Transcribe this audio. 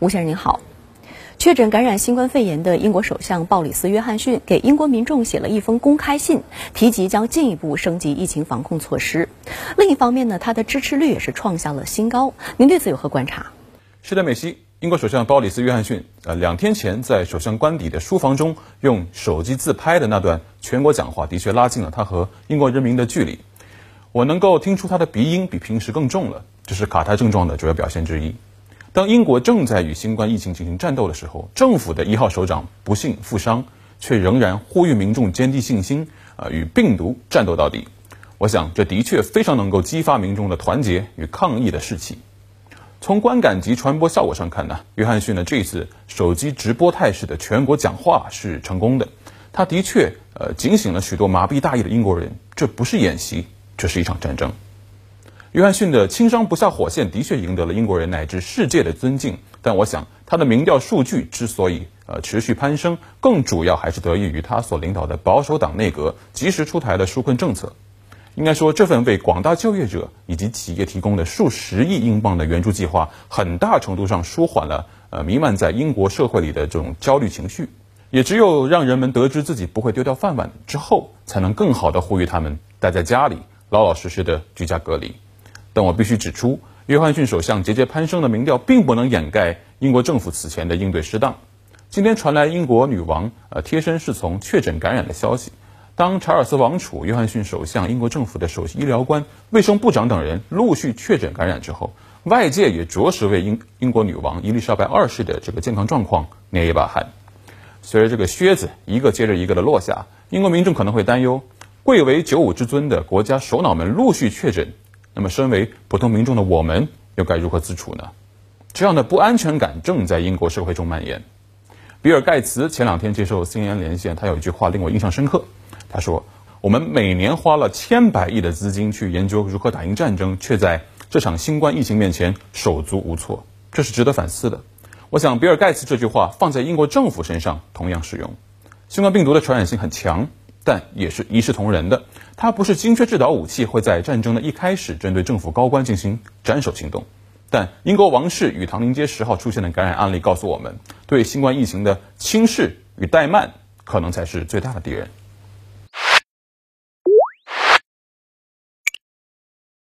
吴先生您好。确诊感染新冠肺炎的英国首相鲍里斯·约翰逊给英国民众写了一封公开信，提及将进一步升级疫情防控措施。另一方面呢，他的支持率也是创下了新高。您对此有何观察？是的，美西，英国首相鲍里斯·约翰逊，呃，两天前在首相官邸的书房中用手机自拍的那段全国讲话，的确拉近了他和英国人民的距离。我能够听出他的鼻音比平时更重了，这是卡台症状的主要表现之一。当英国正在与新冠疫情进行战斗的时候，政府的一号首长不幸负伤，却仍然呼吁民众坚定信心，啊，与病毒战斗到底。我想，这的确非常能够激发民众的团结与抗疫的士气。从观感及传播效果上看呢，约翰逊的这次手机直播态势的全国讲话是成功的。他的确，呃，警醒了许多麻痹大意的英国人，这不是演习，这是一场战争。约翰逊的轻伤不下火线的确赢得了英国人乃至世界的尊敬，但我想他的民调数据之所以呃持续攀升，更主要还是得益于他所领导的保守党内阁及时出台的纾困政策。应该说，这份为广大就业者以及企业提供的数十亿英镑的援助计划，很大程度上舒缓了呃弥漫在英国社会里的这种焦虑情绪。也只有让人们得知自己不会丢掉饭碗之后，才能更好的呼吁他们待在家里，老老实实的居家隔离。但我必须指出，约翰逊首相节节攀升的民调并不能掩盖英国政府此前的应对失当。今天传来英国女王呃贴身侍从确诊感染的消息。当查尔斯王储、约翰逊首相、英国政府的首席医疗官、卫生部长等人陆续确诊感染之后，外界也着实为英英国女王伊丽莎白二世的这个健康状况捏一把汗。随着这个靴子一个接着一个的落下，英国民众可能会担忧，贵为九五之尊的国家首脑们陆续确诊。那么，身为普通民众的我们，又该如何自处呢？这样的不安全感正在英国社会中蔓延。比尔·盖茨前两天接受 CNN 连线，他有一句话令我印象深刻。他说：“我们每年花了千百亿的资金去研究如何打赢战争，却在这场新冠疫情面前手足无措，这是值得反思的。”我想，比尔·盖茨这句话放在英国政府身上同样适用。新冠病毒的传染性很强。但也是一视同仁的，它不是精确制导武器，会在战争的一开始针对政府高官进行斩首行动。但英国王室与唐宁街十号出现的感染案例告诉我们，对新冠疫情的轻视与怠慢，可能才是最大的敌人。